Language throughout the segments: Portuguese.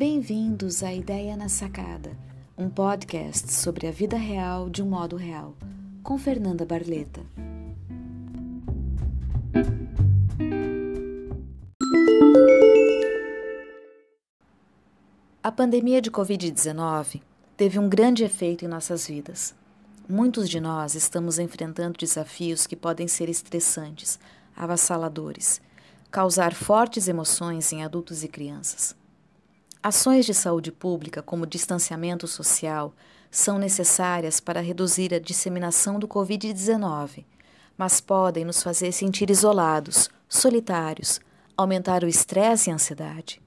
Bem-vindos à Ideia na Sacada, um podcast sobre a vida real de um modo real, com Fernanda Barleta. A pandemia de Covid-19 teve um grande efeito em nossas vidas. Muitos de nós estamos enfrentando desafios que podem ser estressantes, avassaladores, causar fortes emoções em adultos e crianças. Ações de saúde pública, como distanciamento social, são necessárias para reduzir a disseminação do Covid-19, mas podem nos fazer sentir isolados, solitários, aumentar o estresse e a ansiedade.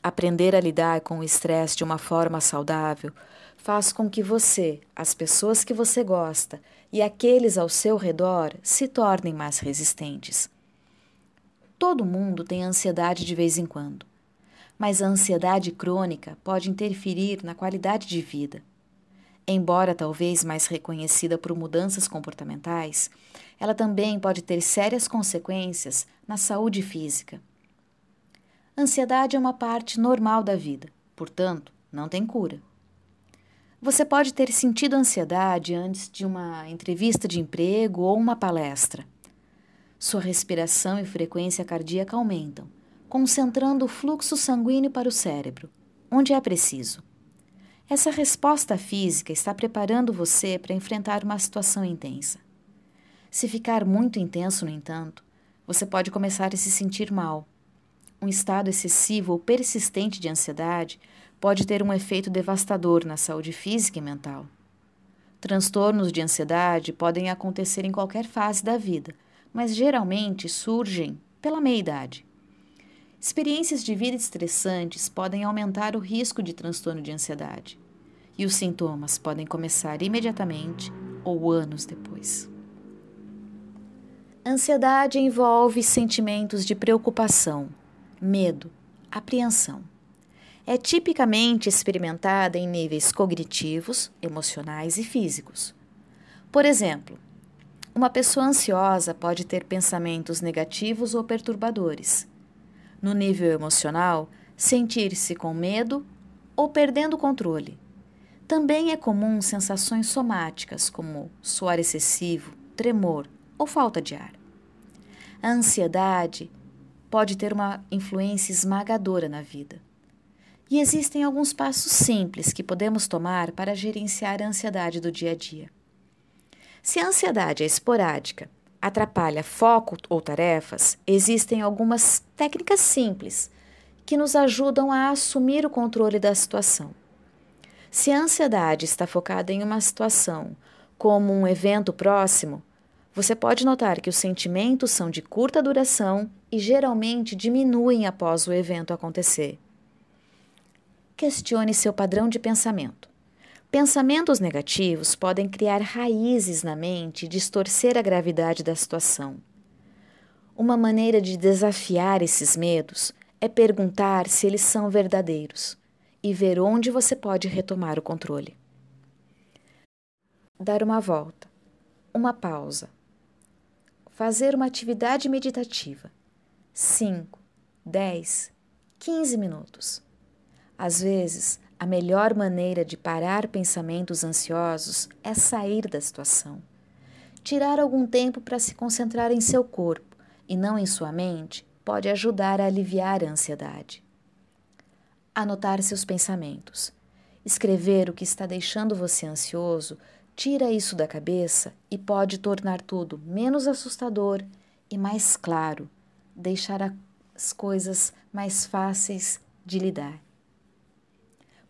Aprender a lidar com o estresse de uma forma saudável faz com que você, as pessoas que você gosta e aqueles ao seu redor se tornem mais resistentes. Todo mundo tem ansiedade de vez em quando, mas a ansiedade crônica pode interferir na qualidade de vida. Embora talvez mais reconhecida por mudanças comportamentais, ela também pode ter sérias consequências na saúde física. Ansiedade é uma parte normal da vida, portanto, não tem cura. Você pode ter sentido ansiedade antes de uma entrevista de emprego ou uma palestra. Sua respiração e frequência cardíaca aumentam, concentrando o fluxo sanguíneo para o cérebro, onde é preciso. Essa resposta física está preparando você para enfrentar uma situação intensa. Se ficar muito intenso, no entanto, você pode começar a se sentir mal. Um estado excessivo ou persistente de ansiedade pode ter um efeito devastador na saúde física e mental. Transtornos de ansiedade podem acontecer em qualquer fase da vida, mas geralmente surgem pela meia-idade. Experiências de vida estressantes podem aumentar o risco de transtorno de ansiedade, e os sintomas podem começar imediatamente ou anos depois. Ansiedade envolve sentimentos de preocupação, medo, apreensão é tipicamente experimentada em níveis cognitivos, emocionais e físicos. Por exemplo, uma pessoa ansiosa pode ter pensamentos negativos ou perturbadores. No nível emocional, sentir-se com medo ou perdendo o controle. Também é comum sensações somáticas, como suor excessivo, tremor ou falta de ar. A ansiedade pode ter uma influência esmagadora na vida. E existem alguns passos simples que podemos tomar para gerenciar a ansiedade do dia a dia. Se a ansiedade é esporádica, atrapalha foco ou tarefas, existem algumas técnicas simples que nos ajudam a assumir o controle da situação. Se a ansiedade está focada em uma situação, como um evento próximo, você pode notar que os sentimentos são de curta duração e geralmente diminuem após o evento acontecer. Questione seu padrão de pensamento. Pensamentos negativos podem criar raízes na mente e distorcer a gravidade da situação. Uma maneira de desafiar esses medos é perguntar se eles são verdadeiros e ver onde você pode retomar o controle. Dar uma volta, uma pausa. Fazer uma atividade meditativa. 5, 10, 15 minutos. Às vezes, a melhor maneira de parar pensamentos ansiosos é sair da situação. Tirar algum tempo para se concentrar em seu corpo e não em sua mente pode ajudar a aliviar a ansiedade. Anotar seus pensamentos. Escrever o que está deixando você ansioso tira isso da cabeça e pode tornar tudo menos assustador e mais claro, deixar as coisas mais fáceis de lidar.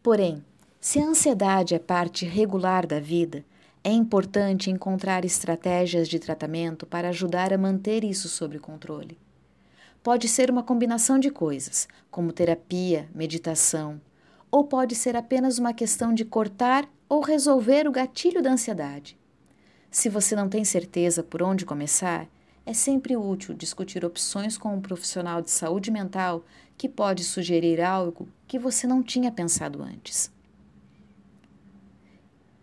Porém, se a ansiedade é parte regular da vida, é importante encontrar estratégias de tratamento para ajudar a manter isso sob controle. Pode ser uma combinação de coisas, como terapia, meditação, ou pode ser apenas uma questão de cortar ou resolver o gatilho da ansiedade. Se você não tem certeza por onde começar, é sempre útil discutir opções com um profissional de saúde mental que pode sugerir algo que você não tinha pensado antes.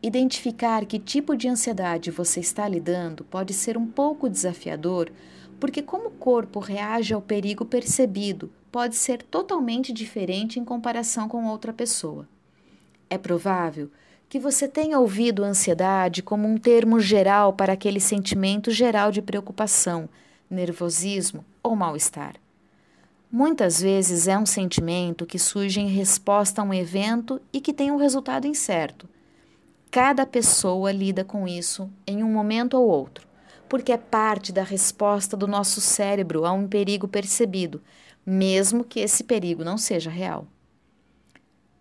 Identificar que tipo de ansiedade você está lidando pode ser um pouco desafiador porque, como o corpo reage ao perigo percebido, pode ser totalmente diferente em comparação com outra pessoa. É provável que você tenha ouvido ansiedade como um termo geral para aquele sentimento geral de preocupação, nervosismo ou mal-estar. Muitas vezes é um sentimento que surge em resposta a um evento e que tem um resultado incerto. Cada pessoa lida com isso em um momento ou outro porque é parte da resposta do nosso cérebro a um perigo percebido, mesmo que esse perigo não seja real.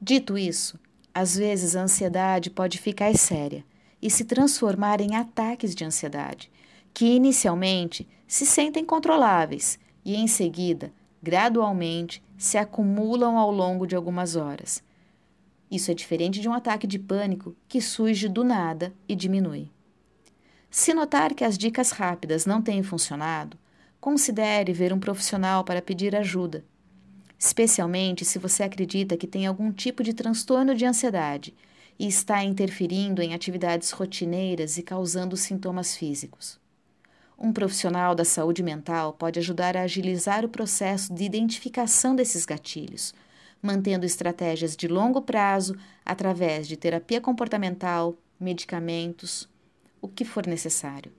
Dito isso, às vezes a ansiedade pode ficar séria e se transformar em ataques de ansiedade, que inicialmente se sentem controláveis e em seguida, gradualmente, se acumulam ao longo de algumas horas. Isso é diferente de um ataque de pânico que surge do nada e diminui. Se notar que as dicas rápidas não têm funcionado, considere ver um profissional para pedir ajuda, especialmente se você acredita que tem algum tipo de transtorno de ansiedade e está interferindo em atividades rotineiras e causando sintomas físicos. Um profissional da saúde mental pode ajudar a agilizar o processo de identificação desses gatilhos, mantendo estratégias de longo prazo através de terapia comportamental, medicamentos, o que for necessário.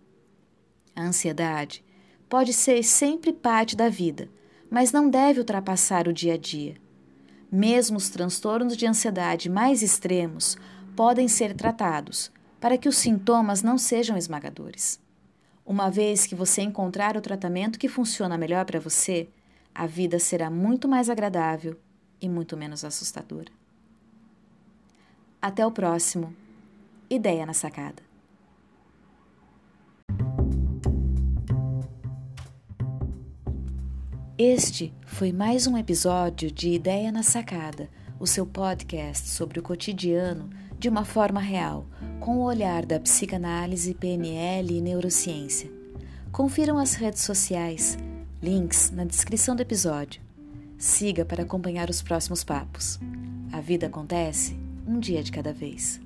A ansiedade pode ser sempre parte da vida, mas não deve ultrapassar o dia a dia. Mesmo os transtornos de ansiedade mais extremos podem ser tratados para que os sintomas não sejam esmagadores. Uma vez que você encontrar o tratamento que funciona melhor para você, a vida será muito mais agradável e muito menos assustadora. Até o próximo Ideia na Sacada. Este foi mais um episódio de Ideia na Sacada, o seu podcast sobre o cotidiano de uma forma real, com o olhar da psicanálise, PNL e neurociência. Confiram as redes sociais, links na descrição do episódio. Siga para acompanhar os próximos papos. A vida acontece um dia de cada vez.